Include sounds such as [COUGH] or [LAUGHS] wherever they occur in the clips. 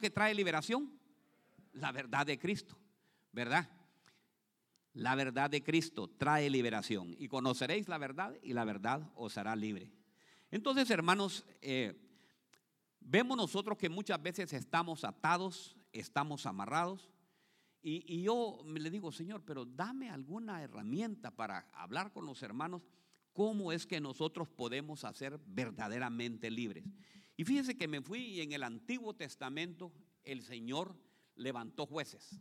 que trae liberación? La verdad de Cristo, ¿verdad? La verdad de Cristo trae liberación. Y conoceréis la verdad y la verdad os hará libre. Entonces, hermanos, eh, vemos nosotros que muchas veces estamos atados, estamos amarrados. Y, y yo le digo, Señor, pero dame alguna herramienta para hablar con los hermanos. ¿Cómo es que nosotros podemos hacer verdaderamente libres? Y fíjense que me fui y en el Antiguo Testamento el Señor levantó jueces.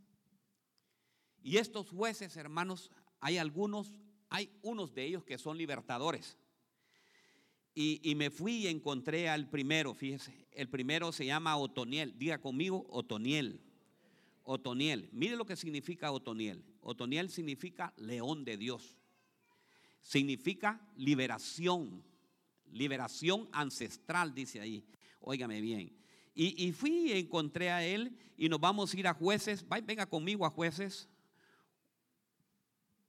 Y estos jueces, hermanos, hay algunos, hay unos de ellos que son libertadores. Y, me fui y encontré al primero, fíjese, el primero se llama Otoniel, diga conmigo Otoniel. Otoniel, mire lo que significa Otoniel. Otoniel significa león de Dios. Significa liberación, liberación ancestral, dice ahí. Óigame bien. Y, y, fui encontré a él y nos vamos a ir a jueces. Venga conmigo a jueces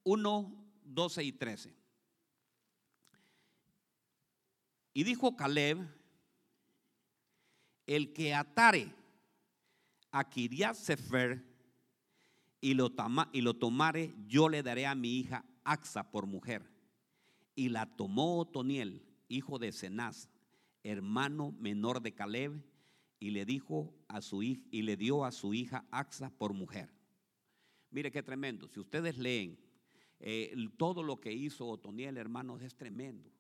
1, 12 y 13. Y dijo Caleb, el que atare a Kiriat Sefer y lo, y lo tomare, yo le daré a mi hija Axa por mujer. Y la tomó Otoniel, hijo de Cenaz, hermano menor de Caleb, y le dijo a su hija, y le dio a su hija Axa por mujer. Mire qué tremendo. Si ustedes leen eh, todo lo que hizo Otoniel, hermanos, es tremendo.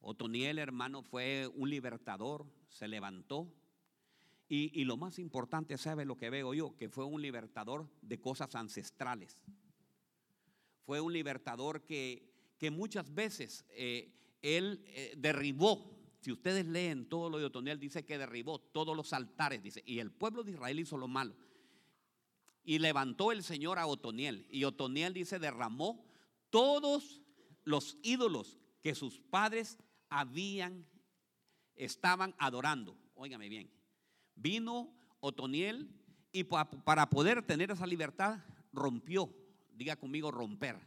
Otoniel, hermano, fue un libertador, se levantó. Y, lo más importante, ¿sabe lo que veo yo? Que fue un libertador de cosas ancestrales. Fue un libertador que, que muchas veces eh, él eh, derribó. Si ustedes leen todo lo de Otoniel, dice que derribó todos los altares, dice, y el pueblo de Israel hizo lo malo. Y levantó el Señor a Otoniel. Y Otoniel dice, derramó todos los ídolos que sus padres habían, estaban adorando. Óigame bien. Vino Otoniel y para poder tener esa libertad rompió, diga conmigo romper.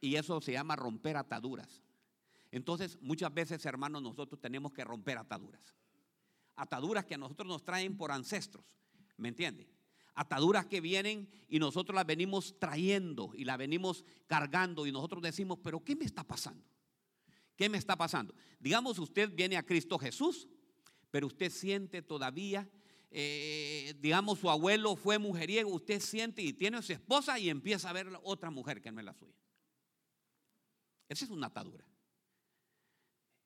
Y eso se llama romper ataduras. Entonces, muchas veces, hermanos, nosotros tenemos que romper ataduras. Ataduras que a nosotros nos traen por ancestros. ¿Me entiende? Ataduras que vienen y nosotros las venimos trayendo y las venimos cargando y nosotros decimos, pero ¿qué me está pasando? ¿Qué me está pasando? Digamos, usted viene a Cristo Jesús, pero usted siente todavía, eh, digamos, su abuelo fue mujeriego, usted siente y tiene a su esposa y empieza a ver otra mujer que no es la suya. Esa es una atadura.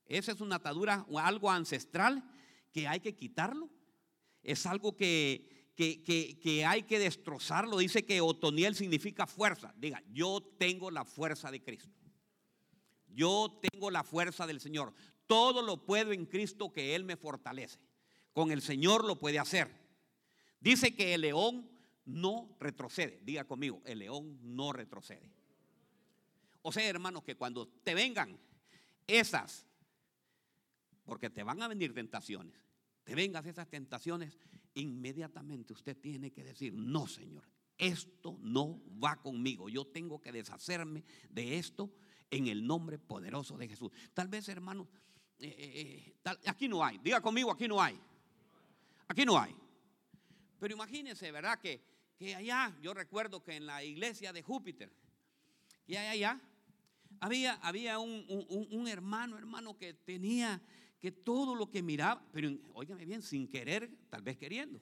Esa es una atadura o algo ancestral que hay que quitarlo. Es algo que, que, que, hay que destrozarlo. Dice que Otoniel significa fuerza. Diga, yo tengo la fuerza de Cristo. Yo tengo la fuerza del Señor. Todo lo puedo en Cristo que Él me fortalece. Con el Señor lo puede hacer. Dice que el león no retrocede. Diga conmigo, el león no retrocede. O sea, hermanos, que cuando te vengan esas, porque te van a venir tentaciones, te vengan esas tentaciones, inmediatamente usted tiene que decir, no, Señor, esto no va conmigo. Yo tengo que deshacerme de esto en el nombre poderoso de Jesús. Tal vez, hermano, eh, eh, eh, aquí no hay. Diga conmigo, aquí no hay. Aquí no hay. Pero imagínense, ¿verdad? Que, que allá, yo recuerdo que en la iglesia de Júpiter, y allá, había, había un, hermano, hermano, que tenía todo lo que miraba, pero óigame bien, sin querer, tal vez queriendo,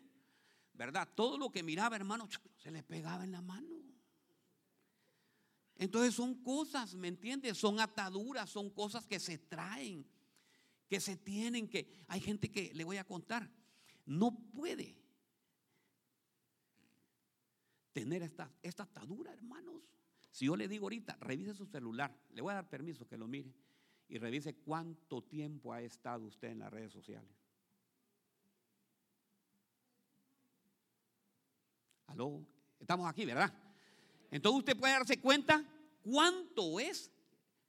¿verdad? Todo lo que miraba, hermano, se le pegaba en la mano. Entonces son cosas, ¿me entiendes? Son ataduras, son cosas que se traen, que se tienen, que hay gente que le voy a contar, no puede tener esta, esta atadura, hermanos. Si yo le digo ahorita, revise su celular, le voy a dar permiso que lo mire y revise cuánto tiempo ha estado usted en las redes sociales. Aló, estamos aquí, ¿verdad? Entonces usted puede darse cuenta cuánto es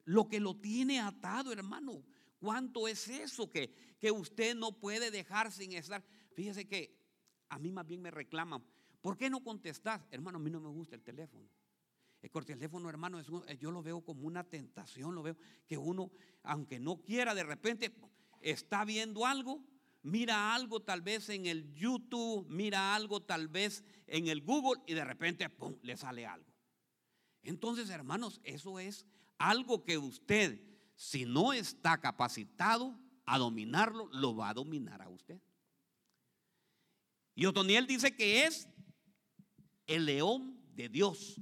lo que lo tiene atado, hermano. ¿Cuánto es eso que, que usted no puede dejar sin estar? Fíjese que a mí más bien me reclaman. ¿Por qué no contestas? Hermano, a mí no me gusta el teléfono. El teléfono, hermano, es yo lo veo como una tentación. Lo veo que uno, aunque no quiera, de repente está viendo algo, mira algo tal vez en el YouTube, mira algo tal vez en el Google y de repente ¡pum! le sale algo. Entonces, hermanos, eso es algo que usted, si no está capacitado a dominarlo, lo va a dominar a usted. Y Otoniel dice que es el león de Dios.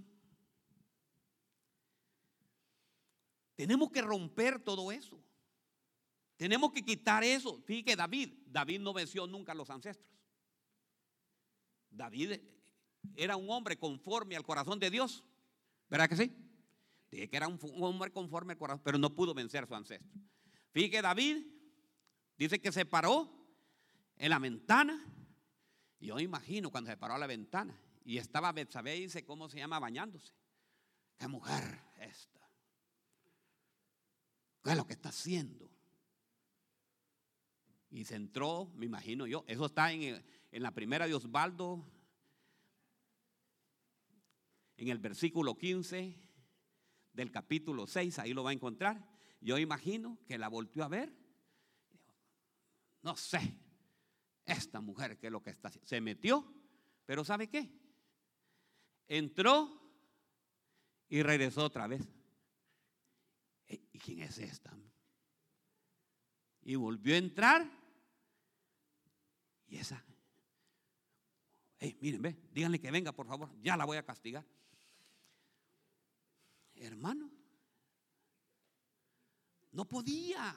Tenemos que romper todo eso. Tenemos que quitar eso. Fíjate David, David no venció nunca a los ancestros. David era un hombre conforme al corazón de Dios. ¿Verdad que sí? Dije que era un, hombre conforme al corazón, pero no pudo vencer a su ancestro. Fíjate David dice que se paró en la ventana. Yo imagino cuando se paró a la ventana y estaba Betsabé, dice, ¿cómo se llama? Bañándose. ¿Qué mujer esta? ¿Qué es lo que está haciendo? Y se entró, me imagino yo, eso está en, en la primera de Osvaldo, en el versículo 15 del capítulo 6, ahí lo va a encontrar. Yo imagino que la volvió a ver. No sé, esta mujer que es lo que está haciendo. Se metió, pero ¿sabe qué? Entró y regresó otra vez. ¿Y quién es esta? Y volvió a entrar. Y esa. Hey, miren, ve, díganle que venga, por favor. Ya la voy a castigar. Hermano, no podía.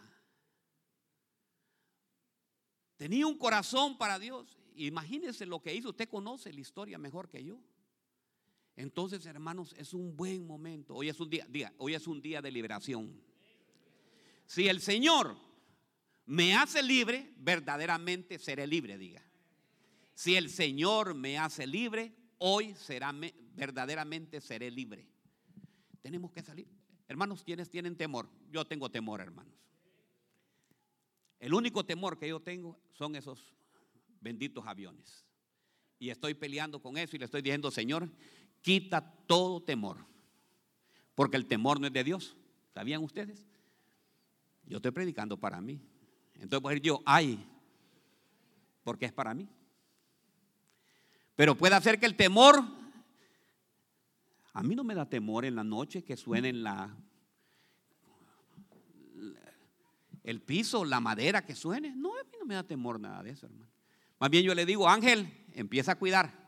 Tenía un corazón para Dios. Imagínense lo que hizo. Usted conoce la historia mejor que yo. Entonces, hermanos, es un buen momento. Hoy es un día, hoy es un día de liberación. Si el Señor me hace libre, verdaderamente seré libre, diga. Si el Señor me hace libre, hoy será verdaderamente seré libre. Tenemos que salir. Hermanos, ¿quiénes tienen temor? Yo tengo temor, hermanos. El único temor que yo tengo son esos benditos aviones. Y estoy peleando con eso y le estoy diciendo, Señor, quita todo temor. Porque el temor no es de Dios. ¿Sabían ustedes? Yo estoy predicando para mí. Entonces a decir yo, ay, porque es para mí. Pero puede hacer que el temor, a mí no me da temor en la noche que suene la, el piso, la madera que suene. No, a mí no me da temor nada de eso, hermano. Más bien yo le digo, Ángel, empieza a cuidar.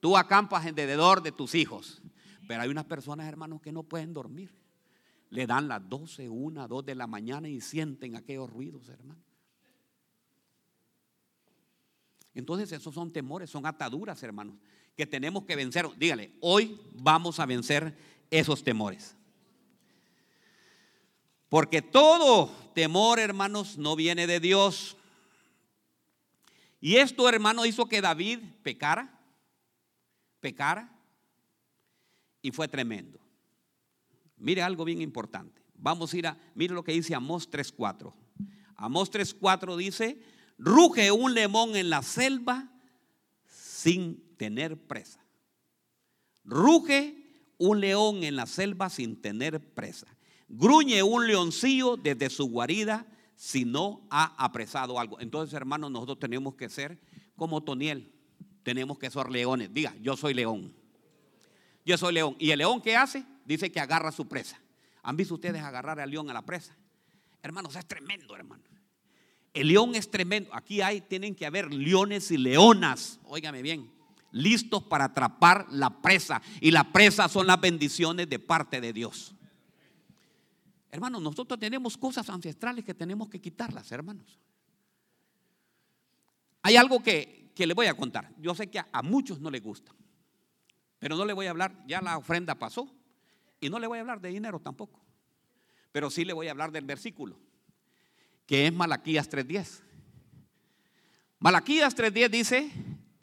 Tú acampas alrededor de tus hijos. Pero hay unas personas, hermanos, que no pueden dormir. Le dan las 12, 1, 2 de la mañana y sienten aquellos ruidos, hermano. Entonces esos son temores, son ataduras, hermanos, que tenemos que vencer. Dígale, hoy vamos a vencer esos temores. Porque todo temor, hermanos, no viene de Dios. Y esto, hermano, hizo que David pecara pecara y fue tremendo. Mire algo bien importante. Vamos a ir a, mire lo que dice Amós 3.4. Amós 3.4 dice, ruge un león en la selva sin tener presa. Ruge un león en la selva sin tener presa. Gruñe un leoncillo desde su guarida si no ha apresado algo. Entonces, hermanos, nosotros tenemos que ser como Toniel tenemos que ser leones. Diga, yo soy león. Yo soy león. ¿Y el león qué hace? Dice que agarra su presa. ¿Han visto ustedes agarrar al león a la presa? Hermanos, es tremendo, hermano. El león es tremendo. Aquí hay, tienen que haber leones y leonas. Óigame bien. Listos para atrapar la presa. Y la presa son las bendiciones de parte de Dios. Hermanos, nosotros tenemos cosas ancestrales que tenemos que quitarlas, hermanos. Hay algo que, que le voy a contar. Yo sé que a, muchos no les gusta, pero no le voy a hablar, ya la ofrenda pasó, y no le voy a hablar de dinero tampoco, pero sí le voy a hablar del versículo, que es Malaquías 3.10. Malaquías 3.10 dice,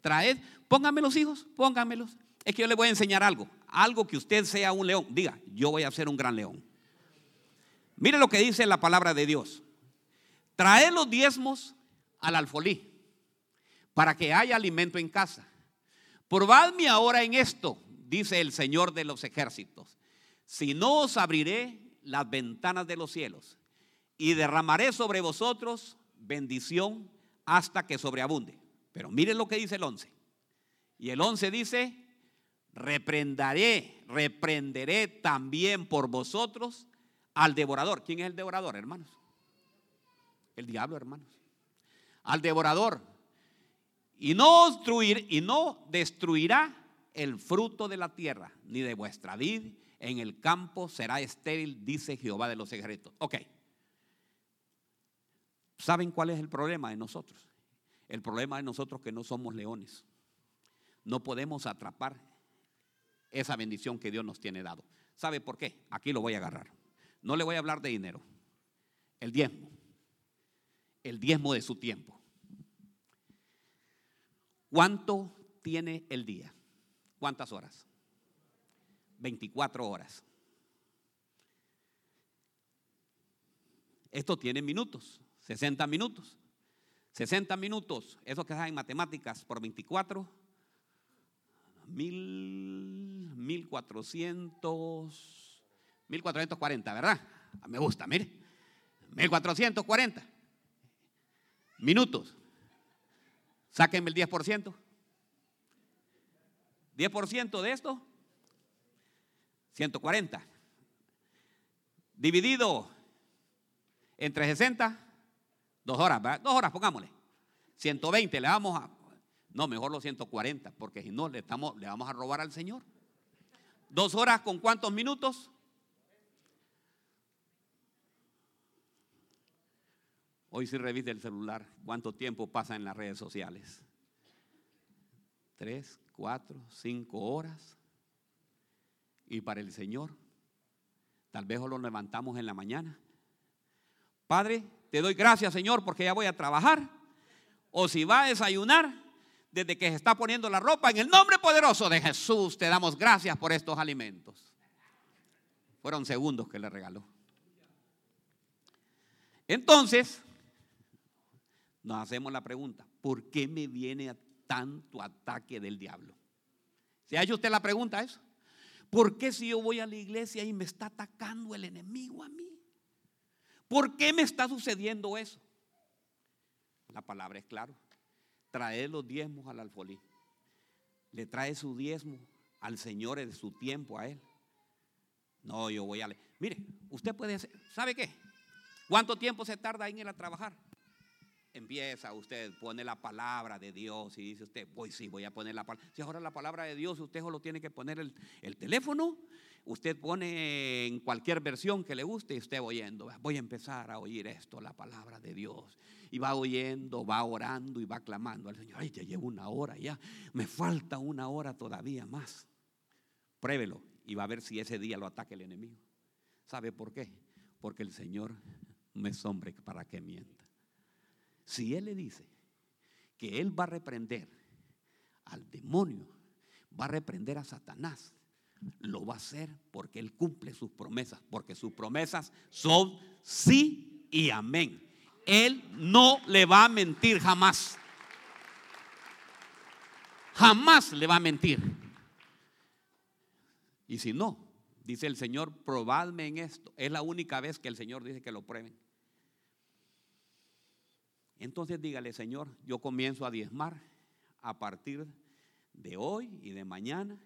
traed, pónganmelos hijos, pónganmelos. Es que yo le voy a enseñar algo, algo que usted sea un león. Diga, yo voy a ser un gran león. Mire lo que dice la palabra de Dios. Traed los diezmos al alfolí para que haya alimento en casa. Probadme ahora en esto, dice el Señor de los ejércitos, si no os abriré las ventanas de los cielos y derramaré sobre vosotros bendición hasta que sobreabunde. Pero miren lo que dice el 11. Y el 11 dice, reprenderé, reprenderé también por vosotros al devorador. ¿Quién es el devorador, hermanos? El diablo, hermanos. Al devorador. Y no, destruirá el fruto de la tierra, ni de vuestra vid en el campo será estéril, dice Jehová de los ejércitos. Ok. ¿Saben cuál es el problema de nosotros? El problema de nosotros que no somos leones. No podemos atrapar esa bendición que Dios nos tiene dado. ¿Sabe por qué? Aquí lo voy a agarrar. No le voy a hablar de dinero. El diezmo. El diezmo de su tiempo. ¿Cuánto tiene el día? ¿Cuántas horas? 24 horas. Esto tiene minutos, 60 minutos. 60 minutos, eso que en matemáticas por 24, mil, 1400, 1440, ¿verdad? Me gusta, mire. 1440 minutos. Sáquenme el 10%. 10% de esto, 140. Dividido entre 60, dos horas, ¿verdad? Dos horas, pongámosle. 120, le vamos a. No, mejor los 140, porque si no, le, estamos, le vamos a robar al Señor. Dos horas con cuántos minutos? Hoy si reviste el celular, ¿cuánto tiempo pasa en las redes sociales? Tres, cuatro, cinco horas. Y para el Señor, tal vez lo levantamos en la mañana. Padre, te doy gracias, Señor, porque ya voy a trabajar. O si va a desayunar, desde que se está poniendo la ropa, en el nombre poderoso de Jesús, te damos gracias por estos alimentos. Fueron segundos que le regaló. Entonces, nos hacemos la pregunta, ¿por qué me viene tanto ataque del diablo? ¿Se ha hecho usted la pregunta eso? ¿Por qué si yo voy a la iglesia y me está atacando el enemigo a mí? ¿Por qué me está sucediendo eso? La palabra es claro. Trae los diezmos al alfolí. Le trae su diezmo al Señor de su tiempo a Él. No, yo voy a leer. Mire, usted puede hacer, ¿sabe qué? ¿Cuánto tiempo se tarda en ir a trabajar? Empieza usted, pone la palabra de Dios y dice usted, voy sí, voy a poner la palabra. Si ahora la palabra de Dios, usted solo tiene que poner el, el, teléfono, usted pone en cualquier versión que le guste y usted oyendo, voy a empezar a oír esto, la palabra de Dios. Y va oyendo, va orando y va clamando al Señor. Ay, ya llevo una hora ya, me falta una hora todavía más. Pruébelo y va a ver si ese día lo ataque el enemigo. ¿Sabe por qué? Porque el Señor no es hombre para que mienta. Si Él le dice que Él va a reprender al demonio, va a reprender a Satanás, lo va a hacer porque Él cumple sus promesas, porque sus promesas son sí y amén. Él no le va a mentir jamás. Jamás le va a mentir. Y si no, dice el Señor, probadme en esto. Es la única vez que el Señor dice que lo prueben. Entonces dígale, Señor, yo comienzo a diezmar a partir de hoy y de mañana.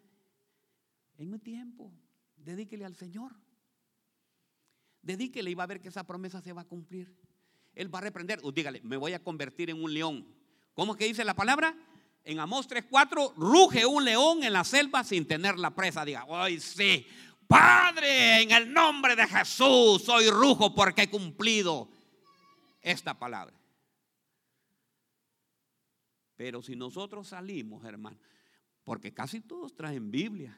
En mi tiempo, dedíquele al Señor. Dedíquele y va a ver que esa promesa se va a cumplir. Él va a reprender. dígale, me voy a convertir en un león. ¿Cómo es que dice la palabra? En Amós 3:4, ruge un león en la selva sin tener la presa. Diga, hoy sí, Padre, en el nombre de Jesús, soy rujo porque he cumplido esta palabra. Pero si nosotros salimos, hermano, porque casi todos traen Biblia.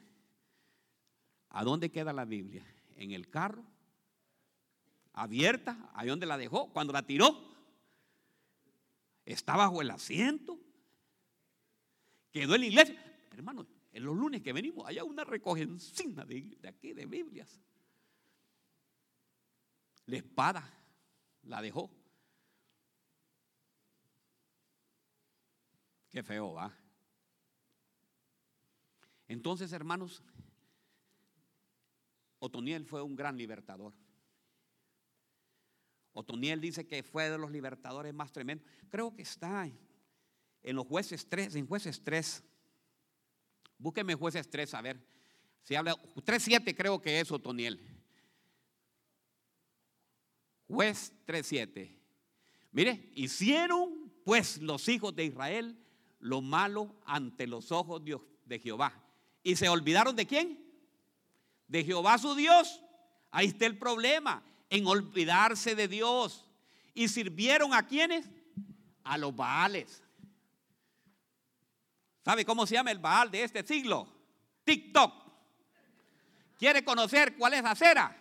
¿A dónde queda la Biblia? ¿En el carro? ¿Abierta? ¿A dónde la dejó? Cuando la tiró. ¿Está bajo el asiento? ¿Quedó en la iglesia? Hermano, en los lunes que venimos, hay una recogencina de aquí, de Biblias. La espada la dejó. Qué feo va. Entonces, hermanos, Otoniel fue un gran libertador. Otoniel dice que fue de los libertadores más tremendos. Creo que está en los jueces 3, en jueces 3. Búsqueme jueces 3, a ver. Si habla 3.7 creo que es Otoniel. Juez 3.7. Mire, hicieron pues los hijos de Israel lo malo ante los ojos de Jehová. ¿Y se olvidaron de quién? De Jehová su Dios. Ahí está el problema, en olvidarse de Dios. ¿Y sirvieron a quiénes? A los Baales. ¿Sabe cómo se llama el Baal de este siglo? TikTok. ¿Quiere conocer cuál es la cera?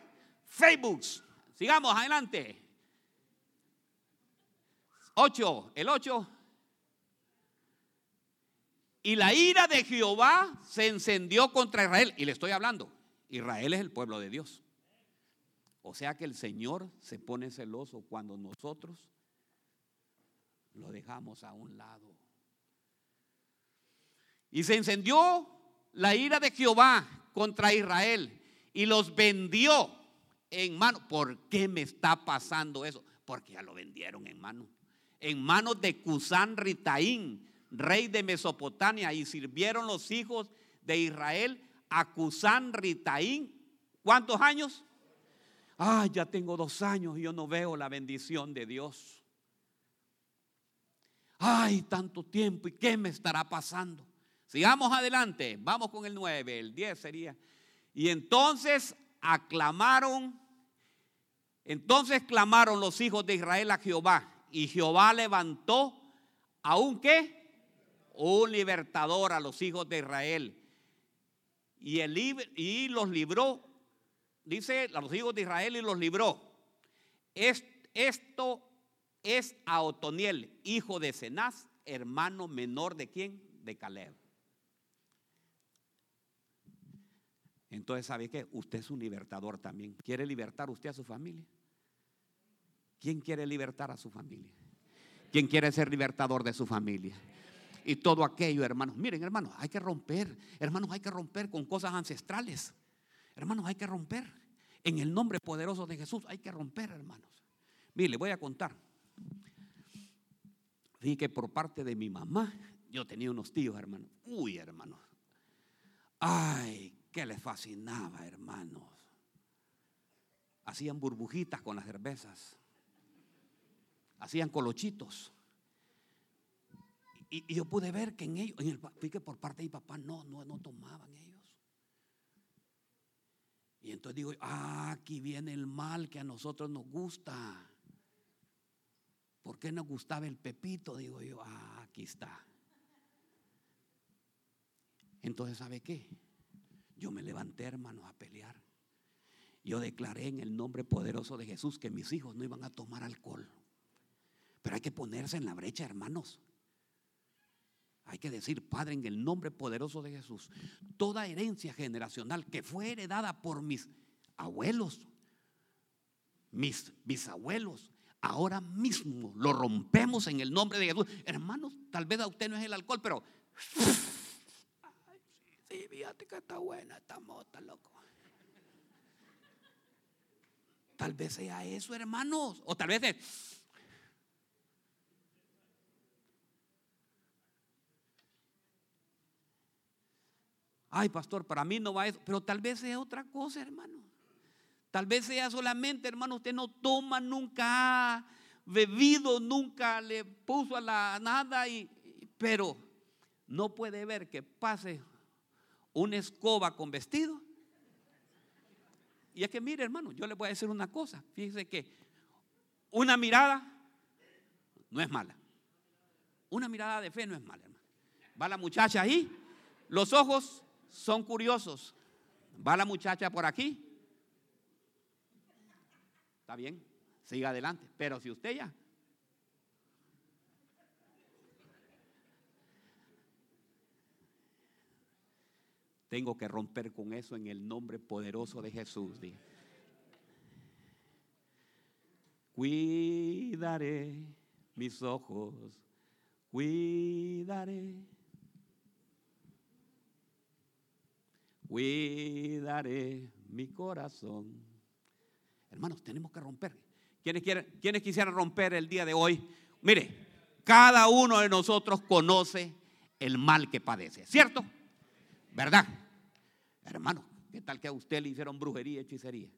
Facebook. Sigamos adelante. 8, el 8. Y la ira de Jehová se encendió contra Israel. Y le estoy hablando, Israel es el pueblo de Dios. O sea que el Señor se pone celoso cuando nosotros lo dejamos a un lado. Y se encendió la ira de Jehová contra Israel y los vendió en mano. ¿Por qué me está pasando eso? Porque ya lo vendieron en mano. En manos de Cusán Ritaín, rey de Mesopotamia, y sirvieron los hijos de Israel a Cusán Ritaín. ¿Cuántos años? Ah, ya tengo dos años y yo no veo la bendición de Dios. Ay, tanto tiempo, ¿y qué me estará pasando? Sigamos adelante, vamos con el 9, el 10 sería. Y entonces aclamaron, entonces clamaron los hijos de Israel a Jehová, y Jehová levantó a un qué? Un libertador a los hijos de Israel. Y, el, y los libró, dice a los hijos de Israel y los libró. esto es a Otoniel, hijo de Cenaz, hermano menor de quién? De Caleb. Entonces, ¿sabe qué? Usted es un libertador también. ¿Quiere libertar usted a su familia? ¿Quién quiere libertar a su familia? ¿Quién quiere ser libertador de su familia? Y todo aquello, hermanos. Miren, hermanos, hay que romper. Hermanos, hay que romper con cosas ancestrales. Hermanos, hay que romper. En el nombre poderoso de Jesús hay que romper, hermanos. Mire, le voy a contar. Dije que por parte de mi mamá, yo tenía unos tíos, hermanos. Uy, hermanos. Ay, que les fascinaba, hermanos. Hacían burbujitas con las cervezas. Hacían colochitos. Y, yo pude ver que en ellos, en el, que por parte de mi papá no, no, no tomaban ellos. Y entonces digo, ah, aquí viene el mal que a nosotros nos gusta. ¿Por qué nos gustaba el pepito? Digo yo, ah, aquí está. Entonces, ¿sabe qué? Yo me levanté, hermanos, a pelear. Yo declaré en el nombre poderoso de Jesús que mis hijos no iban a tomar alcohol. Pero hay que ponerse en la brecha, hermanos. Hay que decir, Padre, en el nombre poderoso de Jesús, toda herencia generacional que fue heredada por mis abuelos, mis bisabuelos, ahora mismo lo rompemos en el nombre de Jesús. Hermanos, tal vez a usted no es el alcohol, pero Sí, fíjate que está buena esta mota, loco. Tal vez sea eso, hermanos. O tal vez es. Ay, pastor, para mí no va eso. Pero tal vez sea otra cosa, hermano. Tal vez sea solamente, hermano, usted no toma, nunca ha bebido, nunca le puso a la nada, y, pero no puede ver que pase una escoba con vestido. Y es que mire, hermano, yo le voy a decir una cosa. Fíjese que una mirada no es mala. Una mirada de fe no es mala, hermano. Va la muchacha ahí, los ojos son curiosos. Va la muchacha por aquí. Está bien, siga adelante. Pero si usted ya Tengo que romper con eso en el nombre poderoso de Jesús. Cuidaré mis ojos, cuidaré. Cuidaré mi corazón. Hermanos, tenemos que romper. ¿Quiénes, quieren, ¿Quiénes quisieran romper el día de hoy? Mire, cada uno de nosotros conoce el mal que padece, ¿cierto? ¿Verdad? Hermano, ¿qué tal que a usted le hicieron brujería, hechicería?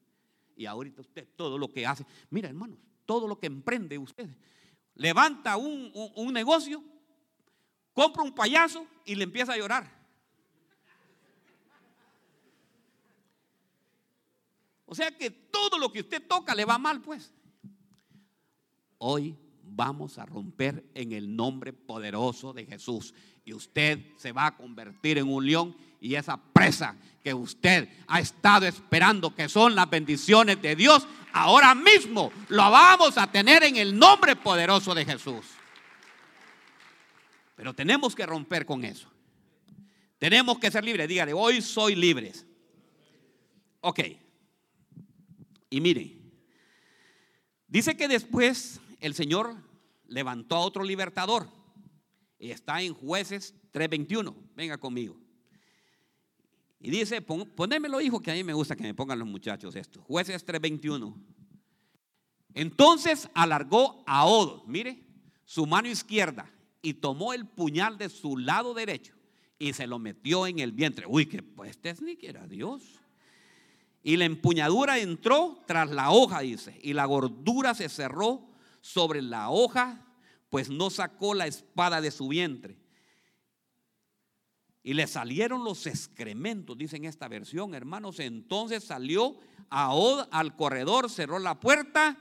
Y ahorita usted todo lo que hace, mira hermanos, todo lo que emprende usted, levanta un, un, un negocio, compra un payaso y le empieza a llorar. O sea que todo lo que usted toca le va mal, pues. Hoy vamos a romper en el nombre poderoso de Jesús. Y usted se va a convertir en un león y esa presa que usted ha estado esperando, que son las bendiciones de Dios, ahora mismo lo vamos a tener en el nombre poderoso de Jesús. Pero tenemos que romper con eso. Tenemos que ser libres. Dígale, hoy soy libres. Ok. Y mire, dice que después el Señor levantó a otro libertador. Y está en jueces 3.21. Venga conmigo. Y dice, ponémelo hijo, que a mí me gusta que me pongan los muchachos esto. Jueces 3.21. Entonces alargó a Od, mire, su mano izquierda y tomó el puñal de su lado derecho y se lo metió en el vientre. Uy, que pues este ni que era Dios. Y la empuñadura entró tras la hoja, dice, y la gordura se cerró sobre la hoja, pues no sacó la espada de su vientre. Y le salieron los excrementos, dice en esta versión, hermanos. Entonces salió a Od al corredor, cerró la puerta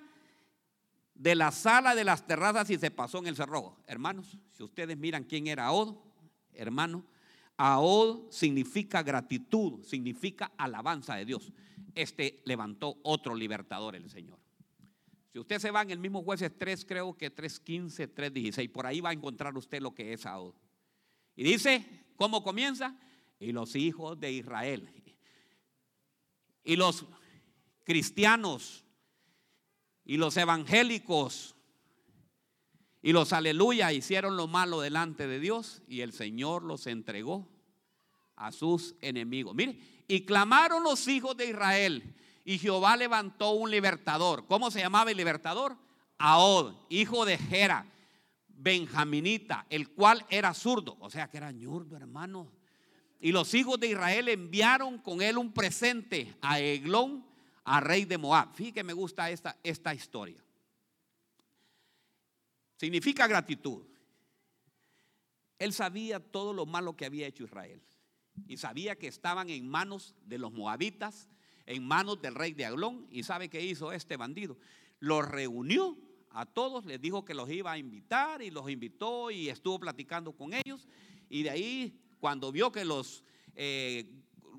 de la sala de las terrazas y se pasó en el cerrojo. Hermanos, si ustedes miran quién era Od, hermano, Aod significa gratitud, significa alabanza de Dios. Este levantó otro libertador, el Señor. Si usted se va en el mismo jueces 3, creo que 3.15, 3.16, por ahí va a encontrar usted lo que es Aod. Y dice, ¿cómo comienza? Y los hijos de Israel. Y los cristianos y los evangélicos y los aleluya hicieron lo malo delante de Dios y el Señor los entregó a sus enemigos. Mire, y clamaron los hijos de Israel y Jehová levantó un libertador. ¿Cómo se llamaba el libertador? Ahod, hijo de Gera, benjaminita, el cual era zurdo, o sea que era ñurdo, hermano. Y los hijos de Israel enviaron con él un presente a Eglón, a rey de Moab. Fíjate que me gusta esta, esta historia. Significa gratitud. Él sabía todo lo malo que había hecho Israel. Y sabía que estaban en manos de los moabitas, en manos del rey de Aglón. ¿Y sabe qué hizo este bandido? Los reunió a todos, les dijo que los iba a invitar y los invitó y estuvo platicando con ellos. Y de ahí, cuando vio que los eh,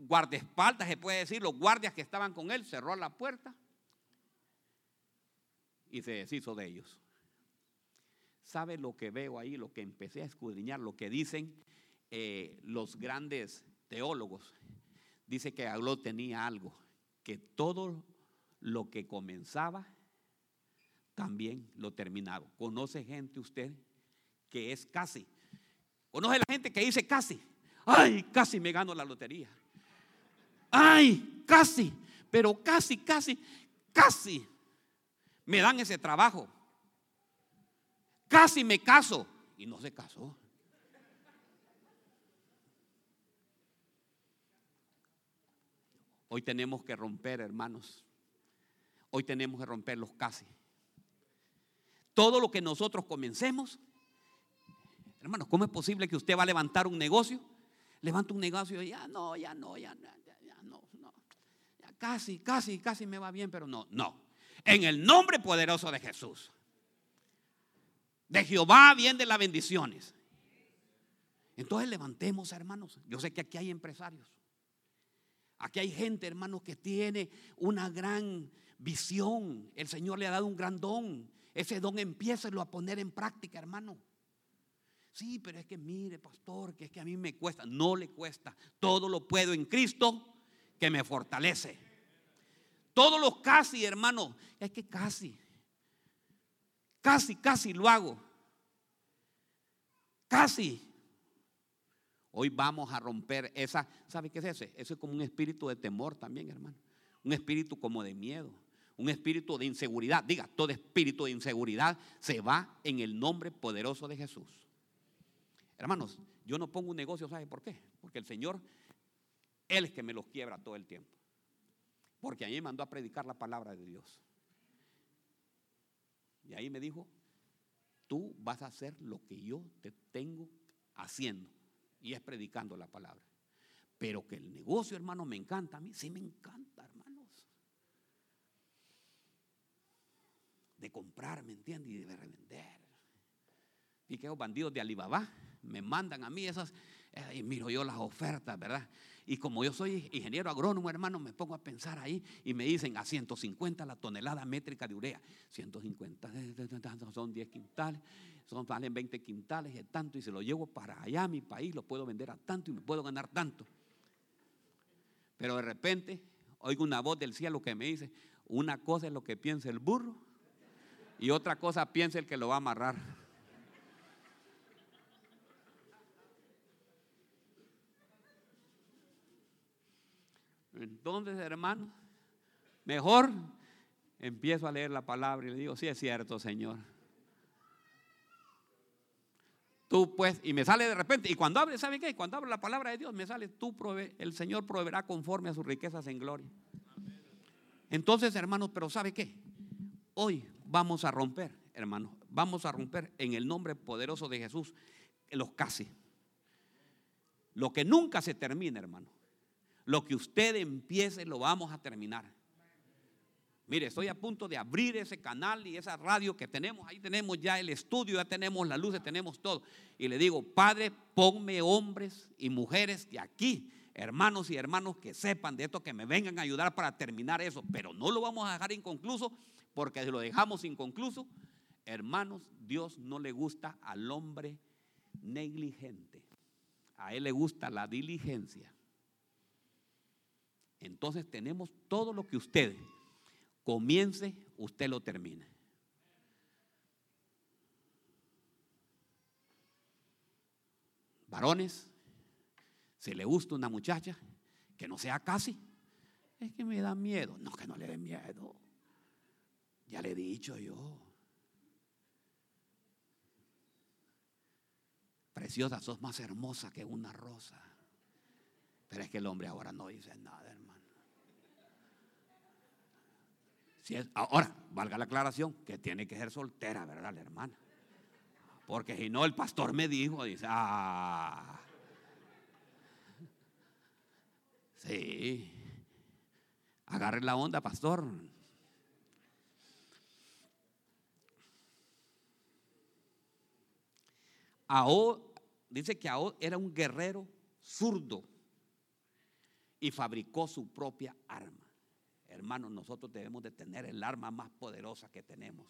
guardaespaldas, se puede decir, los guardias que estaban con él, cerró la puerta y se deshizo de ellos. ¿Sabe lo que veo ahí? Lo que empecé a escudriñar, lo que dicen eh, los grandes teólogos. Dice que Agló tenía algo, que todo lo que comenzaba, también lo terminaba. ¿Conoce gente usted que es casi? ¿Conoce la gente que dice casi? Ay, casi me gano la lotería. Ay, casi, pero casi, casi, casi me dan ese trabajo casi me caso. Y no se casó. Hoy tenemos que romper, hermanos. Hoy tenemos que romper los casi. Todo lo que nosotros comencemos, hermanos, ¿cómo es posible que usted va a levantar un negocio? Levanta un negocio y ya no, ya no, ya, ya, ya no, no. Ya casi, casi, casi me va bien, pero no, no. En el nombre poderoso de Jesús. De Jehová vienen las bendiciones. Entonces levantemos, hermanos. Yo sé que aquí hay empresarios. Aquí hay gente, hermanos, que tiene una gran visión. El Señor le ha dado un gran don. Ese don empieza a poner en práctica, hermano. Sí, pero es que mire, pastor, que es que a mí me cuesta. No le cuesta. Todo lo puedo en Cristo que me fortalece. Todos los casi, hermano. Es que casi. Casi, casi lo hago. Casi. Hoy vamos a romper esa, ¿sabe qué es ese? Eso es como un espíritu de temor también, hermano. Un espíritu como de miedo. Un espíritu de inseguridad. Diga, todo espíritu de inseguridad se va en el nombre poderoso de Jesús. Hermanos, yo no pongo un negocio, ¿sabe por qué? Porque el Señor, Él es que me los quiebra todo el tiempo. Porque a mí me mandó a predicar la palabra de Dios. Y ahí me dijo, tú vas a hacer lo que yo te tengo haciendo. Y es predicando la palabra. Pero que el negocio, hermano, me encanta. A mí sí me encanta, hermanos. De comprar, ¿me entiendes? Y de revender. Y que los bandidos de Alibaba me mandan a mí esas, eh, y miro yo las ofertas, ¿verdad? Y como yo soy ingeniero agrónomo, hermano, me pongo a pensar ahí y me dicen a 150 la tonelada métrica de urea. 150 son 10 quintales, son, valen 20 quintales y tanto. Y si lo llevo para allá a mi país, lo puedo vender a tanto y me puedo ganar tanto. Pero de repente oigo una voz del cielo que me dice, una cosa es lo que piensa el burro y otra cosa piensa el que lo va a amarrar. Entonces, hermano, mejor empiezo a leer la palabra y le digo, sí es cierto, Señor. Tú pues, y me sale de repente, y cuando abre, ¿sabe qué? Cuando abre la palabra de Dios, me sale, tú prove, el Señor proveerá conforme a sus riquezas en gloria. Entonces, hermanos, pero ¿sabe qué? Hoy vamos a romper, hermanos, vamos a romper en el nombre poderoso de Jesús los casi. Lo que nunca se termina, hermano. Lo que usted empiece lo vamos a terminar. Mire, estoy a punto de abrir ese canal y esa radio que tenemos. Ahí tenemos ya el estudio, ya tenemos las luces, tenemos todo. Y le digo, Padre, ponme hombres y mujeres de aquí, hermanos y hermanos que sepan de esto, que me vengan a ayudar para terminar eso. Pero no lo vamos a dejar inconcluso, porque si lo dejamos inconcluso, hermanos, Dios no le gusta al hombre negligente. A Él le gusta la diligencia. Entonces tenemos todo lo que usted comience, usted lo termina. Varones, si le gusta una muchacha, que no sea casi, es que me da miedo. No, que no le dé miedo. Ya le he dicho yo. Preciosa, sos más hermosa que una rosa. Pero es que el hombre ahora no dice nada, hermano ahora, valga la aclaración, que tiene que ser soltera, ¿verdad, la hermana? Porque si no, el pastor me dijo, dice, ah, sí, agarre la onda, pastor. Ahod, dice que Ahod era un guerrero zurdo y fabricó su propia arma. Hermanos, nosotros debemos de tener el arma más poderosa que tenemos.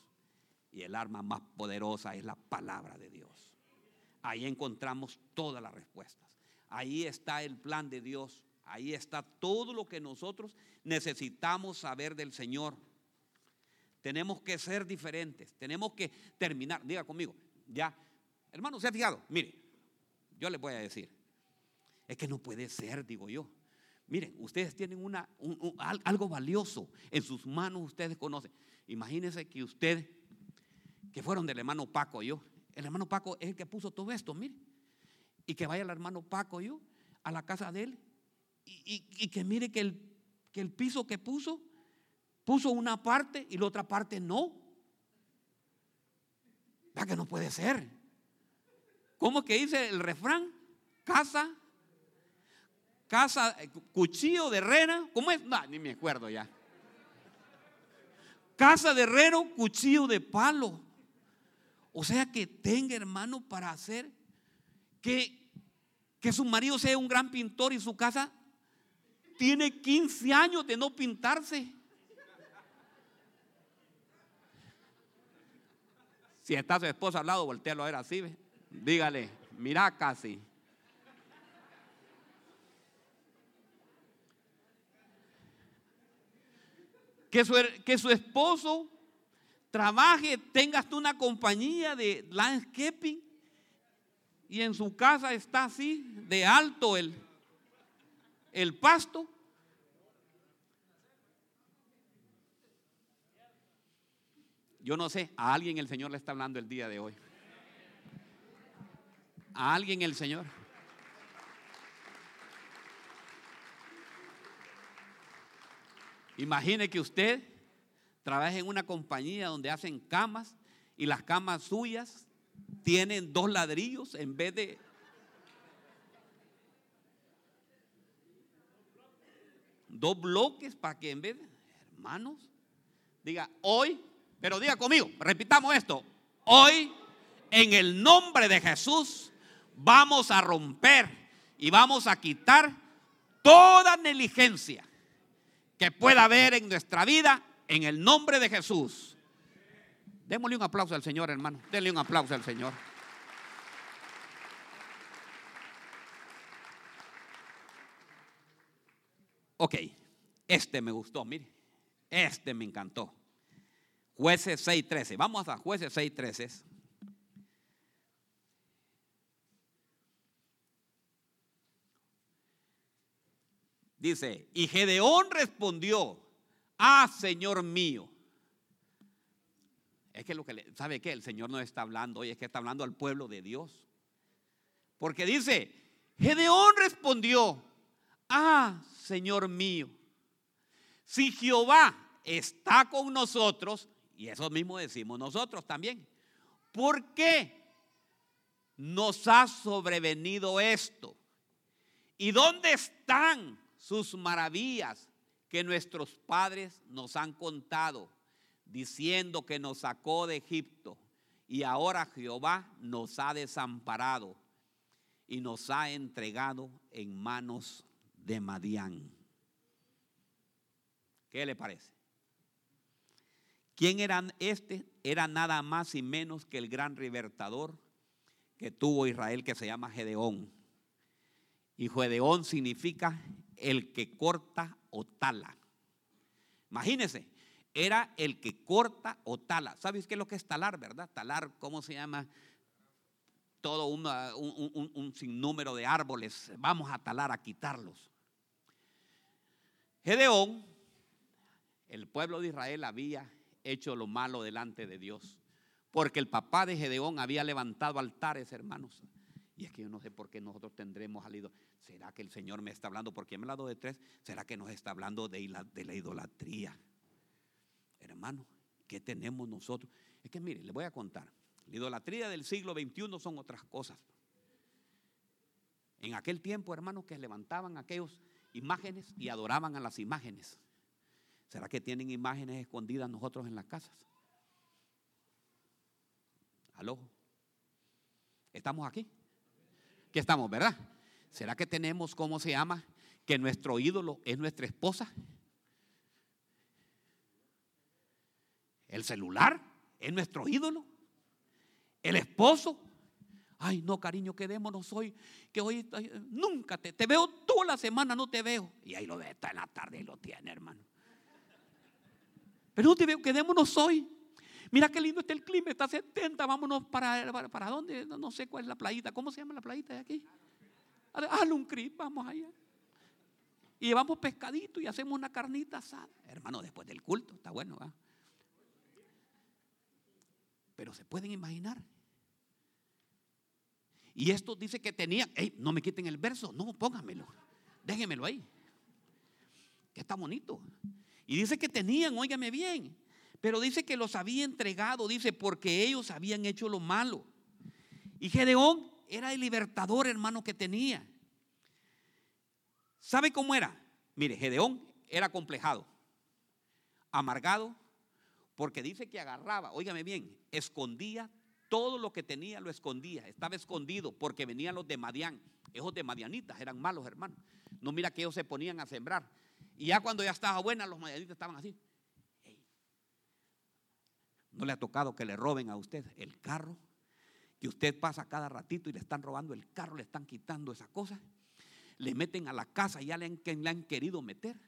Y el arma más poderosa es la palabra de Dios. Ahí encontramos todas las respuestas. Ahí está el plan de Dios. Ahí está todo lo que nosotros necesitamos saber del Señor. Tenemos que ser diferentes. Tenemos que terminar. Diga conmigo, ya. Hermano, ¿se ha fijado? Mire, yo le voy a decir. Es que no puede ser, digo yo. Miren, ustedes tienen una, algo valioso en sus manos, ustedes conocen. Imagínense que ustedes, que fueron del hermano Paco yo, el hermano Paco es el que puso todo esto, mire. Y que vaya el hermano Paco yo a la casa de él y, que mire que el, que el piso que puso, puso una parte y la otra parte no. Vea que no puede ser. ¿Cómo que dice el refrán? Casa casa, eh, cuchillo de herrera, ¿cómo es? No, ni me acuerdo ya. Casa de herrero, cuchillo de palo. O sea que tenga hermano para hacer que, que su marido sea un gran pintor y su casa tiene 15 años de no pintarse. Si está su esposa al lado, voltealo a ver así. Dígale, mira casi. Que su, que su esposo trabaje, tengas tú una compañía de landscaping y en su casa está así de alto el, el pasto. Yo no sé, a alguien el Señor le está hablando el día de hoy. A alguien el Señor. Imagine que usted trabaja en una compañía donde hacen camas y las camas suyas tienen dos ladrillos en vez de... Dos bloques para que en vez de... Hermanos, diga, hoy, pero diga conmigo, repitamos esto, hoy en el nombre de Jesús vamos a romper y vamos a quitar toda negligencia que pueda haber en nuestra vida en el nombre de Jesús. Démosle un aplauso al Señor, hermano. Denle un aplauso al Señor. Ok, este me gustó, mire. Este me encantó. Jueces 6.13. Vamos a jueces 6.13. Dice, y Gedeón respondió, ah, Señor mío. Es que lo que le, ¿sabe qué? El Señor no está hablando hoy, es que está hablando al pueblo de Dios. Porque dice, Gedeón respondió, ah, Señor mío, si Jehová está con nosotros, y eso mismo decimos nosotros también, ¿por qué nos ha sobrevenido esto? ¿Y dónde están sus maravillas que nuestros padres nos han contado, diciendo que nos sacó de Egipto y ahora Jehová nos ha desamparado y nos ha entregado en manos de Madián. ¿Qué le parece? ¿Quién era este? Era nada más y menos que el gran libertador que tuvo Israel que se llama Gedeón. Y Gedeón significa el que corta o tala. Imagínense, era el que corta o tala. ¿Sabes qué es lo que es talar, verdad? Talar, ¿cómo se llama? Todo un, sinnúmero de árboles. Vamos a talar, a quitarlos. Gedeón, el pueblo de Israel había hecho lo malo delante de Dios. Porque el papá de Gedeón había levantado altares, hermanos. Y es que yo no sé por qué nosotros tendremos salido. ¿Será que el Señor me está hablando? Porque me ha hablado de tres. ¿Será que nos está hablando de la, idolatría? Hermano, ¿qué tenemos nosotros? Es que mire, le voy a contar. La idolatría del siglo XXI son otras cosas. En aquel tiempo, hermanos, que levantaban aquellos imágenes y adoraban a las imágenes. ¿Será que tienen imágenes escondidas nosotros en las casas? ¿Aló? ¿Estamos aquí? ¿Qué estamos, verdad? ¿Será que tenemos, cómo se llama, que nuestro ídolo es nuestra esposa? El celular es nuestro ídolo. El esposo. Ay, no, cariño, quedémonos hoy. Que hoy nunca te, te veo toda la semana, no te veo. Y ahí lo ve, está en la tarde y lo tiene, hermano. Pero no te veo, quedémonos hoy. Mira qué lindo está el clima, está 70, vámonos para, para, dónde, no, sé cuál es la playita, ¿cómo se llama la playita de aquí? Hazle un crip, vamos allá. Y llevamos pescadito y hacemos una carnita asada. Hermano, después del culto, está bueno, ¿va? Pero se pueden imaginar. Y esto dice que tenía, no me quiten el verso, no, póngamelo, déjenmelo ahí. Que está bonito. Y dice que tenían, óigame bien, pero dice que los había entregado, dice, porque ellos habían hecho lo malo. Y Gedeón era el libertador, hermano, que tenía. ¿Sabe cómo era? Mire, Gedeón era complejado, amargado, porque dice que agarraba, óigame bien, escondía todo lo que tenía, lo escondía. Estaba escondido porque venían los de Madián. Esos de Madianitas eran malos, hermano. No mira que ellos se ponían a sembrar. Y ya cuando ya estaba buena, los madianitas estaban así. ¿No le ha tocado que le roben a usted el carro? Que usted pasa cada ratito y le están robando el carro, le están quitando esa cosa. Le meten a la casa y ya le han, le han querido meter.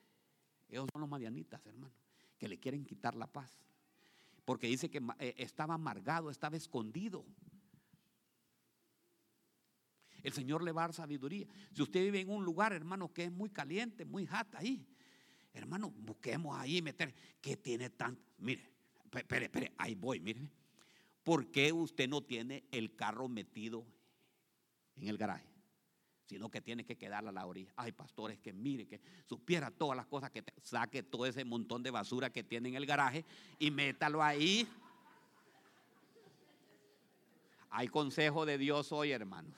Ellos son los madianitas, hermano, que le quieren quitar la paz. Porque dice que eh, estaba amargado, estaba escondido. El Señor le va a dar sabiduría. Si usted vive en un lugar, hermano, que es muy caliente, muy jata ahí, hermano, busquemos ahí meter. que tiene tanto? Mire, espere, espere, ahí voy, mire. ¿Por qué usted no tiene el carro metido en el garaje? Sino que tiene que quedar a la orilla. Ay, pastores, que mire, que supiera todas las cosas que saque todo ese montón de basura que tiene en el garaje y métalo ahí. Hay consejo de Dios hoy, hermano.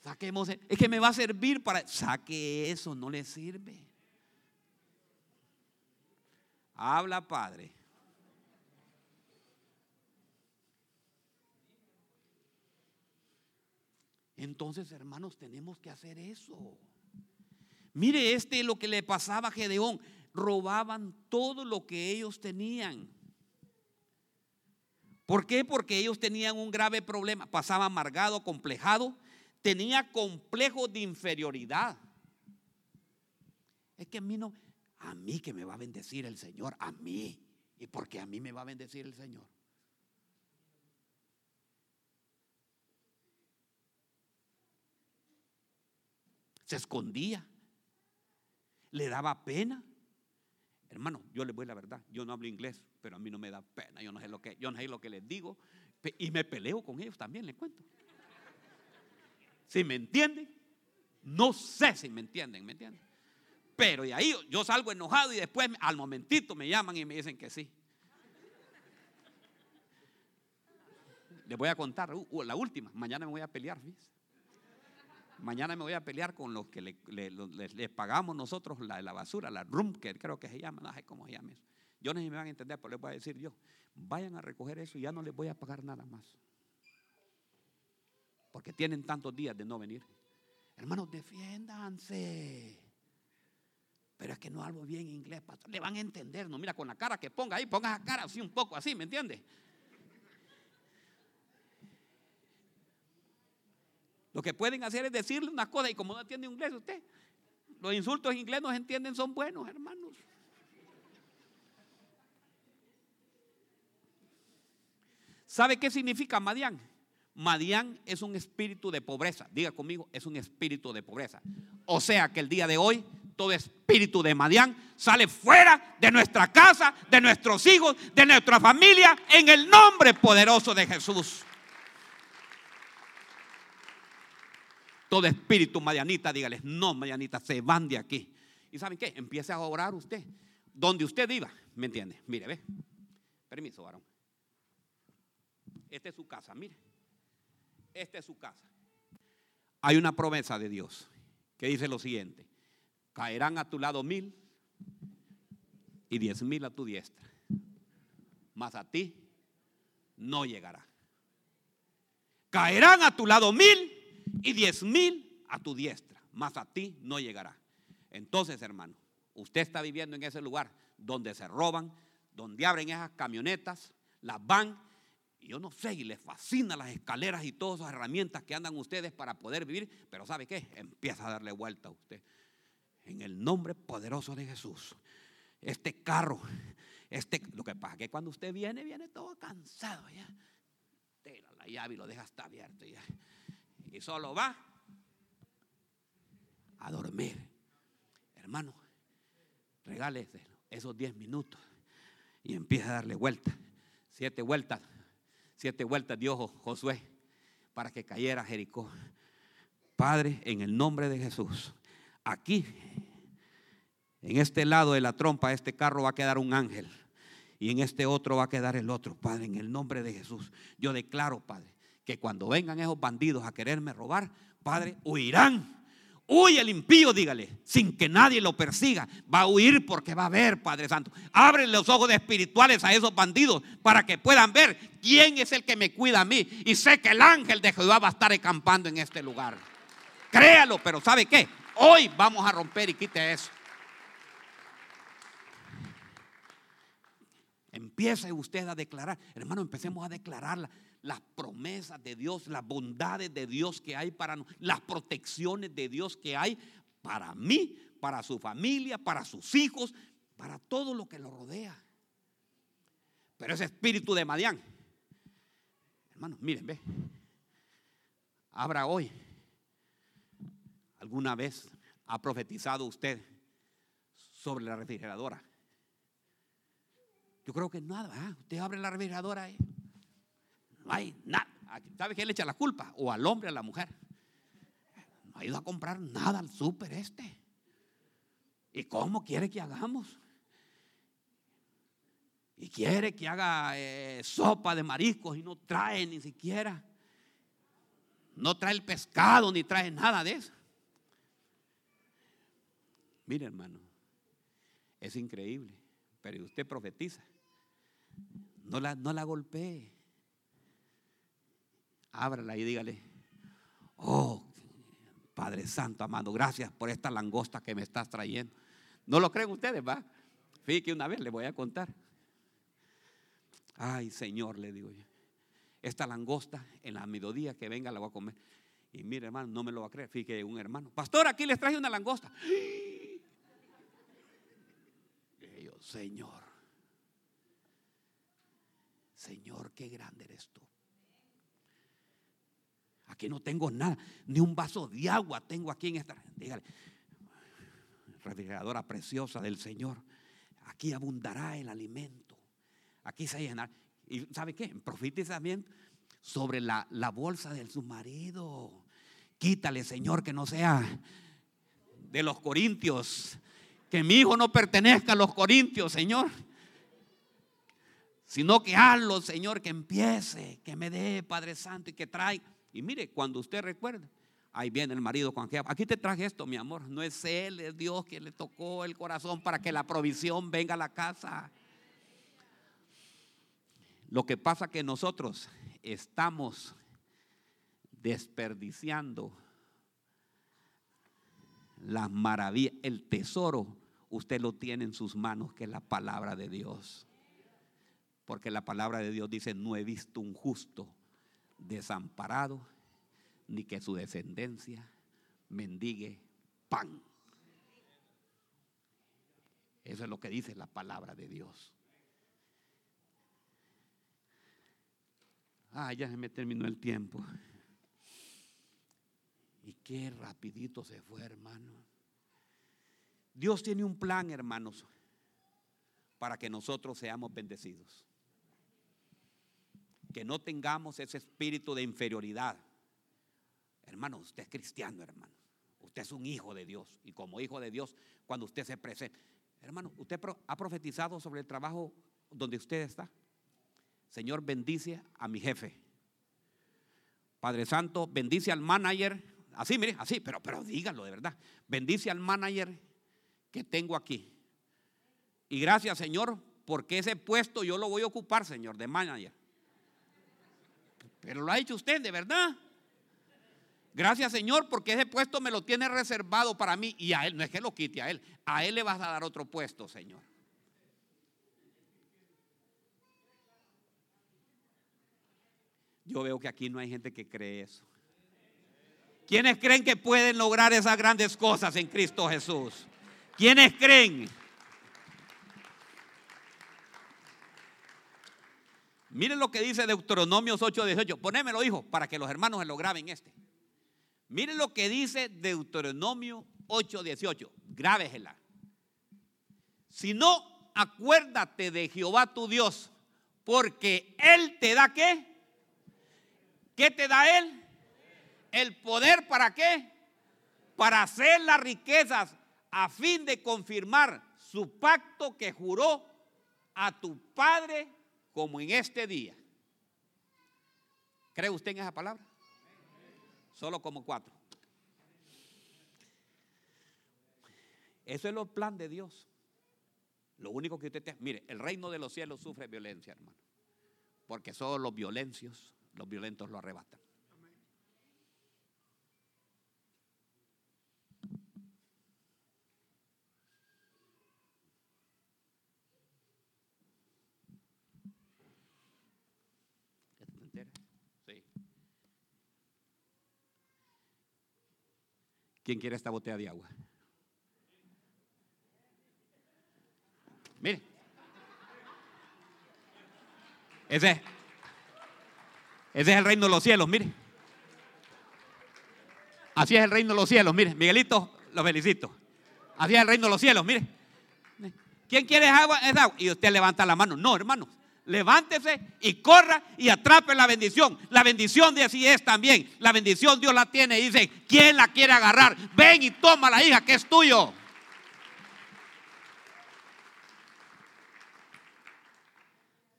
Saquemos, es que me va a servir para. Saque eso, no le sirve. Habla, Padre. Entonces, hermanos, tenemos que hacer eso. Mire, este es lo que le pasaba a Gedeón. Robaban todo lo que ellos tenían. ¿Por qué? Porque ellos tenían un grave problema. Pasaba amargado, complejado. Tenía complejo de inferioridad. Es que a mí no, a mí que me va a bendecir el Señor, a mí. ¿Y por qué a mí me va a bendecir el Señor? Se escondía. Le daba pena. Hermano, yo les voy la verdad. Yo no hablo inglés, pero a mí no me da pena. Yo no sé lo que, yo no sé lo que les digo. Y me peleo con ellos también, les cuento. Si me entienden, no sé si me entienden, ¿me entienden? Pero y ahí yo salgo enojado y después al momentito me llaman y me dicen que sí. Les voy a contar uh, la última. Mañana me voy a pelear, Mañana me voy a pelear con los que le, pagamos nosotros la, la, basura, la room, que creo que se llama, no sé cómo se llama eso. Yo no sé si me van a entender, pero les voy a decir yo, vayan a recoger eso y ya no les voy a pagar nada más. Porque tienen tantos días de no venir. Hermanos, defiéndanse. Pero es que no hablo bien inglés, pastor. Le van a entender, no mira con la cara que ponga ahí, ponga esa cara así un poco así, ¿me entiende? Lo que pueden hacer es decirle unas cosas y como no entiende inglés usted, los insultos en inglés no se entienden, son buenos, hermanos. ¿Sabe qué significa Madián? Madián es un espíritu de pobreza. Diga conmigo, es un espíritu de pobreza. O sea que el día de hoy todo espíritu de Madián sale fuera de nuestra casa, de nuestros hijos, de nuestra familia, en el nombre poderoso de Jesús. Todo espíritu madianita, dígales, no, madianita, se van de aquí. ¿Y saben qué? Empiece a orar usted. Donde usted viva, ¿me entiende? Mire, ve. Permiso, varón. Esta es su casa, mire. Esta es su casa. Hay una promesa de Dios que dice lo siguiente. Caerán a tu lado mil y diez mil a tu diestra. Mas a ti no llegará. Caerán a tu lado mil y diez mil a tu diestra. Mas a ti no llegará. Entonces, hermano, usted está viviendo en ese lugar donde se roban, donde abren esas camionetas, las van yo no sé, y les fascinan las escaleras y todas esas herramientas que andan ustedes para poder vivir, pero ¿sabe qué? Empieza a darle vuelta a usted en el nombre poderoso de Jesús. Este carro, este, lo que pasa es que cuando usted viene, viene todo cansado ya. Tira la llave y lo deja hasta abierto. Y solo va a dormir. Hermano, regale esos 10 minutos y empieza a darle vuelta. Siete vueltas, siete vueltas dio Josué para que cayera Jericó. Padre, en el nombre de Jesús, aquí, en este lado de la trompa, este carro va a quedar un ángel. Y en este otro va a quedar el otro. Padre, en el nombre de Jesús, yo declaro, Padre, que cuando vengan esos bandidos a quererme robar, Padre, huirán. Huye el impío, dígale, sin que nadie lo persiga. Va a huir porque va a ver, Padre Santo. Abre los ojos espirituales a esos bandidos para que puedan ver quién es el que me cuida a mí. Y sé que el ángel de Jehová va a estar acampando en este lugar. Créalo, pero ¿sabe qué? Hoy vamos a romper y quite eso. Empiece usted a declarar, hermano, empecemos a declarar las promesas de Dios, las bondades de Dios que hay para nosotros, las protecciones de Dios que hay para mí, para su familia, para sus hijos, para todo lo que lo rodea. Pero ese espíritu de Madián, hermano, miren, ve, abra hoy ¿Alguna vez ha profetizado usted sobre la refrigeradora. Yo creo que nada, ¿ah? usted abre la refrigeradora y no hay nada. ¿Sabe quién le echa la culpa? O al hombre a la mujer. No ha ido a comprar nada al súper este. ¿Y cómo quiere que hagamos? Y quiere que haga eh, sopa de mariscos y no trae ni siquiera. No trae el pescado ni trae nada de eso. Mire hermano, es increíble, pero usted profetiza. No la, no la golpee. Ábrala y dígale, oh Padre Santo, amado, gracias por esta langosta que me estás trayendo. ¿No lo creen ustedes, va? Fíjate una vez les voy a contar. Ay, Señor, le digo yo. Esta langosta en la mediodía que venga la voy a comer. Y mire, hermano, no me lo va a creer. Fíjate un hermano, pastor, aquí les traje una langosta. Señor, Señor, qué grande eres tú. Aquí no tengo nada, ni un vaso de agua tengo aquí en esta. Dígale, refrigeradora preciosa del Señor. Aquí abundará el alimento. Aquí se llenará. ¿Y sabe qué? también sobre la, la bolsa de su marido. Quítale, Señor, que no sea de los corintios. Que mi hijo no pertenezca a los corintios, Señor. Sino que hazlo, Señor, que empiece, que me dé, Padre Santo, y que traiga. Y mire, cuando usted recuerde, Ahí viene el marido con que aquí te traje esto, mi amor. No es él, es Dios quien le tocó el corazón para que la provisión venga a la casa. Lo que pasa que nosotros estamos desperdiciando las maravillas, el tesoro, usted lo tiene en sus manos, que es la palabra de Dios. Porque la palabra de Dios dice, no he visto un justo desamparado ni que su descendencia mendigue pan. Eso es lo que dice la palabra de Dios. Ah, ya se me terminó el tiempo. Y qué rapidito se fue, hermano. Dios tiene un plan, hermanos, para que nosotros seamos bendecidos. Que no tengamos ese espíritu de inferioridad Hermano, usted es cristiano, hermano. Usted es un hijo de Dios. Y como hijo de Dios, cuando usted se presenta. Hermano, ¿usted ha profetizado sobre el trabajo donde usted está? Señor, bendice a mi jefe. Padre Santo, bendice al manager. Así, mire, así, pero, pero dígalo de verdad. Bendice al manager que tengo aquí. Y gracias, Señor, porque ese puesto yo lo voy a ocupar, Señor, de manager. Pero lo ha hecho usted, de verdad. Gracias Señor porque ese puesto me lo tiene reservado para mí y a Él, no es que lo quite a Él, a Él le vas a dar otro puesto, Señor. Yo veo que aquí no hay gente que cree eso. ¿Quiénes creen que pueden lograr esas grandes cosas en Cristo Jesús? ¿Quiénes creen? Miren lo que dice Deuteronomios 8:18. Ponémelo, hijo, para que los hermanos se lo graben este. Miren lo que dice Deuteronomio 8:18. Grábesela. Si no, acuérdate de Jehová tu Dios, porque Él te da qué? ¿Qué te da Él? El poder para qué? Para hacer las riquezas a fin de confirmar su pacto que juró a tu Padre como en este día. ¿Cree usted en esa palabra? Solo como cuatro. Eso es el plan de Dios. Lo único que usted tiene, mire, el reino de los cielos sufre violencia, hermano. Porque solo los violencios, los violentos lo arrebatan. ¿Quién quiere esta botella de agua? Mire. Ese, ese es el reino de los cielos, mire. Así es el reino de los cielos, mire. Miguelito, lo felicito. Así es el reino de los cielos, mire. ¿Quién quiere agua? Es agua. Y usted levanta la mano. No, hermano. Levántese y corra y atrape la bendición. La bendición de así es también. La bendición Dios la tiene y dice, ¿quién la quiere agarrar? Ven y toma la hija que es tuyo.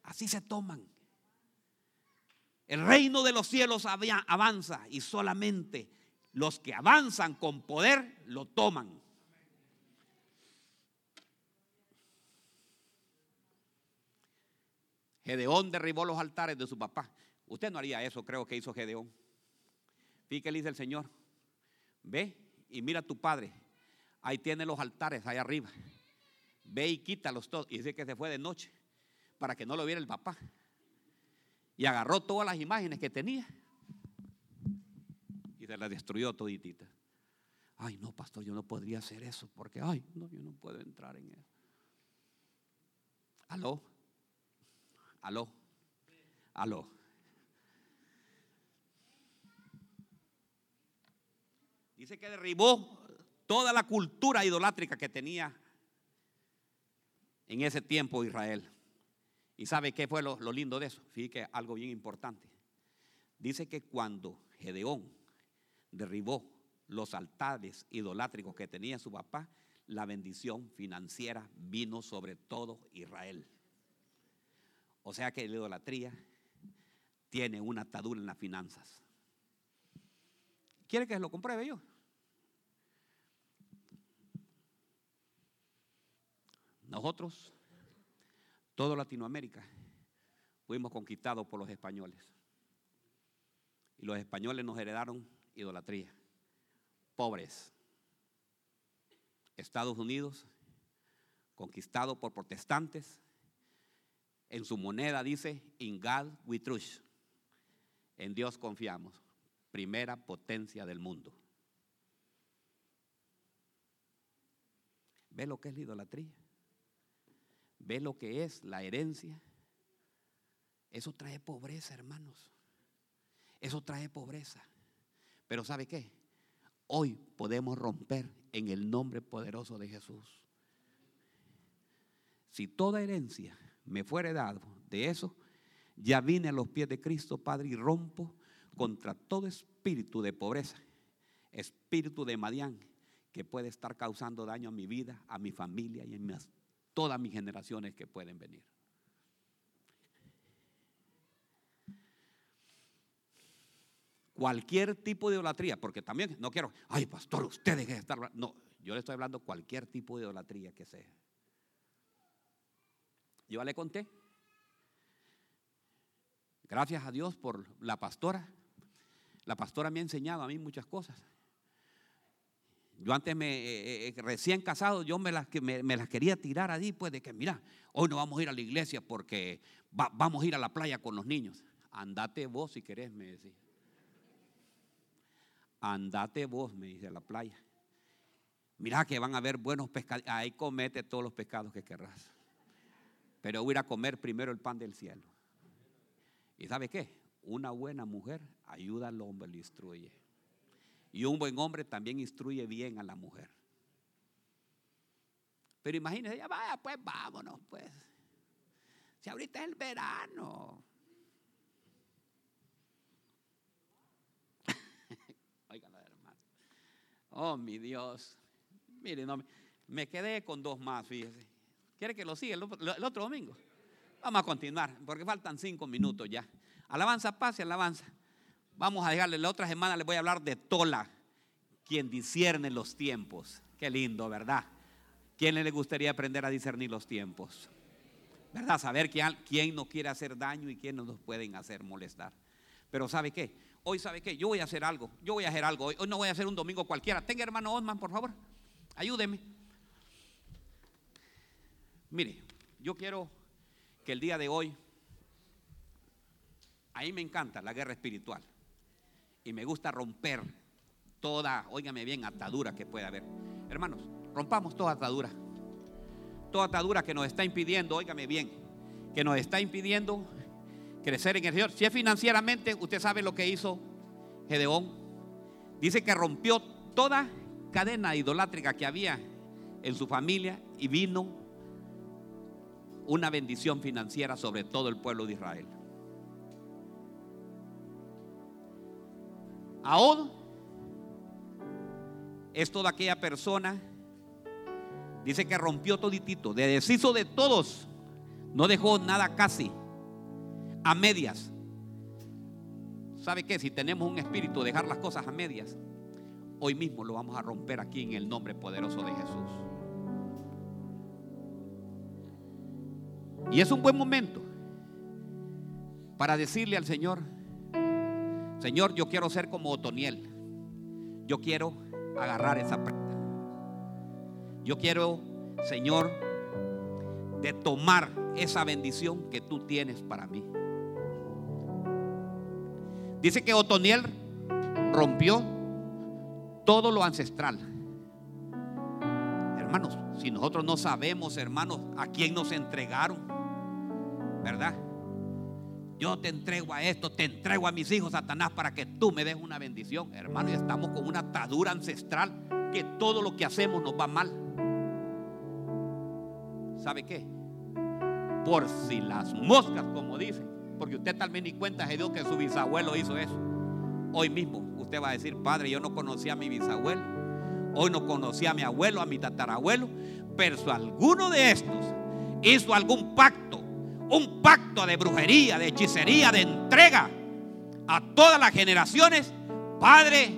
Así se toman. El reino de los cielos avanza y solamente los que avanzan con poder lo toman. Gedeón derribó los altares de su papá. Usted no haría eso, creo que hizo Gedeón. Fíjate, dice el Señor, ve y mira a tu padre. Ahí tiene los altares, ahí arriba. Ve y quítalos todos. Y dice que se fue de noche para que no lo viera el papá. Y agarró todas las imágenes que tenía y se las destruyó toditita. Ay, no, pastor, yo no podría hacer eso porque, ay, no, yo no puedo entrar en eso. Aló. Aló. Aló. Dice que derribó toda la cultura idolátrica que tenía en ese tiempo Israel. ¿Y sabe qué fue lo, lindo de eso? Fíjate algo bien importante. Dice que cuando Gedeón derribó los altares idolátricos que tenía su papá, la bendición financiera vino sobre todo Israel. O sea que la idolatría tiene una atadura en las finanzas. ¿Quiere que lo compruebe yo? Nosotros, toda Latinoamérica, fuimos conquistados por los españoles. Y los españoles nos heredaron idolatría. Pobres. Estados Unidos, conquistado por protestantes, en su moneda dice, In God we trust. En Dios confiamos. Primera potencia del mundo. ¿Ve lo que es la idolatría? ¿Ve lo que es la herencia? Eso trae pobreza, hermanos. Eso trae pobreza. Pero ¿sabe qué? Hoy podemos romper en el nombre poderoso de Jesús. Si toda herencia me fuere dado de eso, ya vine a los pies de Cristo, Padre, y rompo contra todo espíritu de pobreza, espíritu de Madián, que puede estar causando daño a mi vida, a mi familia y a todas mis generaciones que pueden venir. Cualquier tipo de idolatría, porque también no quiero, ay pastor, usted deje de estar. No, yo le estoy hablando cualquier tipo de idolatría que sea. Yo le conté. Gracias a Dios por la pastora. La pastora me ha enseñado a mí muchas cosas. Yo antes me, eh, eh, eh, recién casado, yo me las, quería tirar allí, pues de que, mira, hoy no vamos a ir a la iglesia porque vamos a ir a la playa con los niños. Andate vos si querés, me decía. Andate vos, me dice, a la playa. Mira que van a haber buenos pescados. Ahí comete todos los pecados que querrás. Pero voy a comer primero el pan del cielo. ¿Y sabe qué? Una buena mujer ayuda al hombre, le instruye. Y un buen hombre también instruye bien a la mujer. Pero imagínese, ya vaya, pues vámonos, pues. Si ahorita es el verano. [LAUGHS] Oigan, hermano. Oh, mi Dios. Mire, no, me quedé con dos más, fíjese. ¿Quiere que lo siga el, otro domingo? Vamos a continuar, porque faltan cinco minutos ya. Alabanza, paz y alabanza. Vamos a dejarle, la otra semana les voy a hablar de Tola, quien discierne los tiempos. Qué lindo, ¿verdad? ¿Quién le gustaría aprender a discernir los tiempos? ¿Verdad? Saber quién, quién no quiere hacer daño y quién no nos pueden hacer molestar. Pero ¿sabe qué? Hoy, ¿sabe qué? Yo voy a hacer algo. Yo voy a hacer algo hoy. Hoy no voy a hacer un domingo cualquiera. Tenga hermano Osman, por favor. Ayúdeme. Mire, yo quiero que el día de hoy, a mí me encanta la guerra espiritual y me gusta romper toda, óigame bien, atadura que pueda haber. Hermanos, rompamos toda atadura. Toda atadura que nos está impidiendo, óigame bien, que nos está impidiendo crecer en el Señor. Si es financieramente, usted sabe lo que hizo Gedeón. Dice que rompió toda cadena idolátrica que había en su familia y vino una bendición financiera sobre todo el pueblo de Israel. Ahora es toda aquella persona, dice que rompió toditito, de deshizo de todos, no dejó nada casi, a medias. ¿Sabe qué? Si tenemos un espíritu de dejar las cosas a medias, hoy mismo lo vamos a romper aquí en el nombre poderoso de Jesús. Y es un buen momento para decirle al Señor, Señor, yo quiero ser como Otoniel. Yo quiero agarrar esa prenda. Yo quiero, Señor, de tomar esa bendición que tú tienes para mí. Dice que Otoniel rompió todo lo ancestral. Hermanos, si nosotros no sabemos, hermanos, a quién nos entregaron, ¿verdad? Yo te entrego a esto, te entrego a mis hijos, Satanás, para que tú me des una bendición. Hermano, y estamos con una atadura ancestral que todo lo que hacemos nos va mal. ¿Sabe qué? Por si las moscas, como dicen, porque usted tal vez ni cuenta se dio que su bisabuelo hizo eso. Hoy mismo usted va a decir, padre, yo no conocía a mi bisabuelo, hoy no conocía a mi abuelo, a mi tatarabuelo, pero si alguno de estos hizo algún pacto un pacto de brujería, de hechicería, de entrega a todas las generaciones, Padre,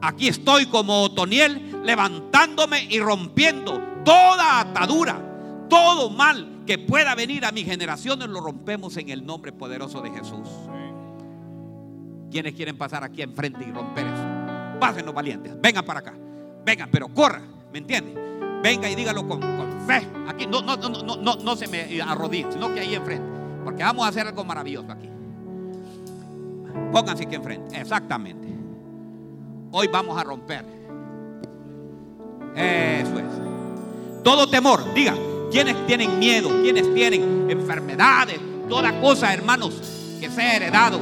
aquí estoy como Otoniel, levantándome y rompiendo toda atadura, todo mal que pueda venir a mis generaciones, lo rompemos en el nombre poderoso de Jesús. ¿Quiénes quieren pasar aquí enfrente y romper eso? Pásenlos valientes, vengan para acá, vengan, pero corra, ¿me entiende? Venga y dígalo con, fe. Aquí no, no, no, no, no se me arrodille, sino que ahí enfrente. Porque vamos a hacer algo maravilloso aquí. Pónganse aquí enfrente. Exactamente. Hoy vamos a romper. Eso es. Todo temor. Diga, quienes tienen miedo, quienes tienen enfermedades, toda cosa, hermanos, que sea heredado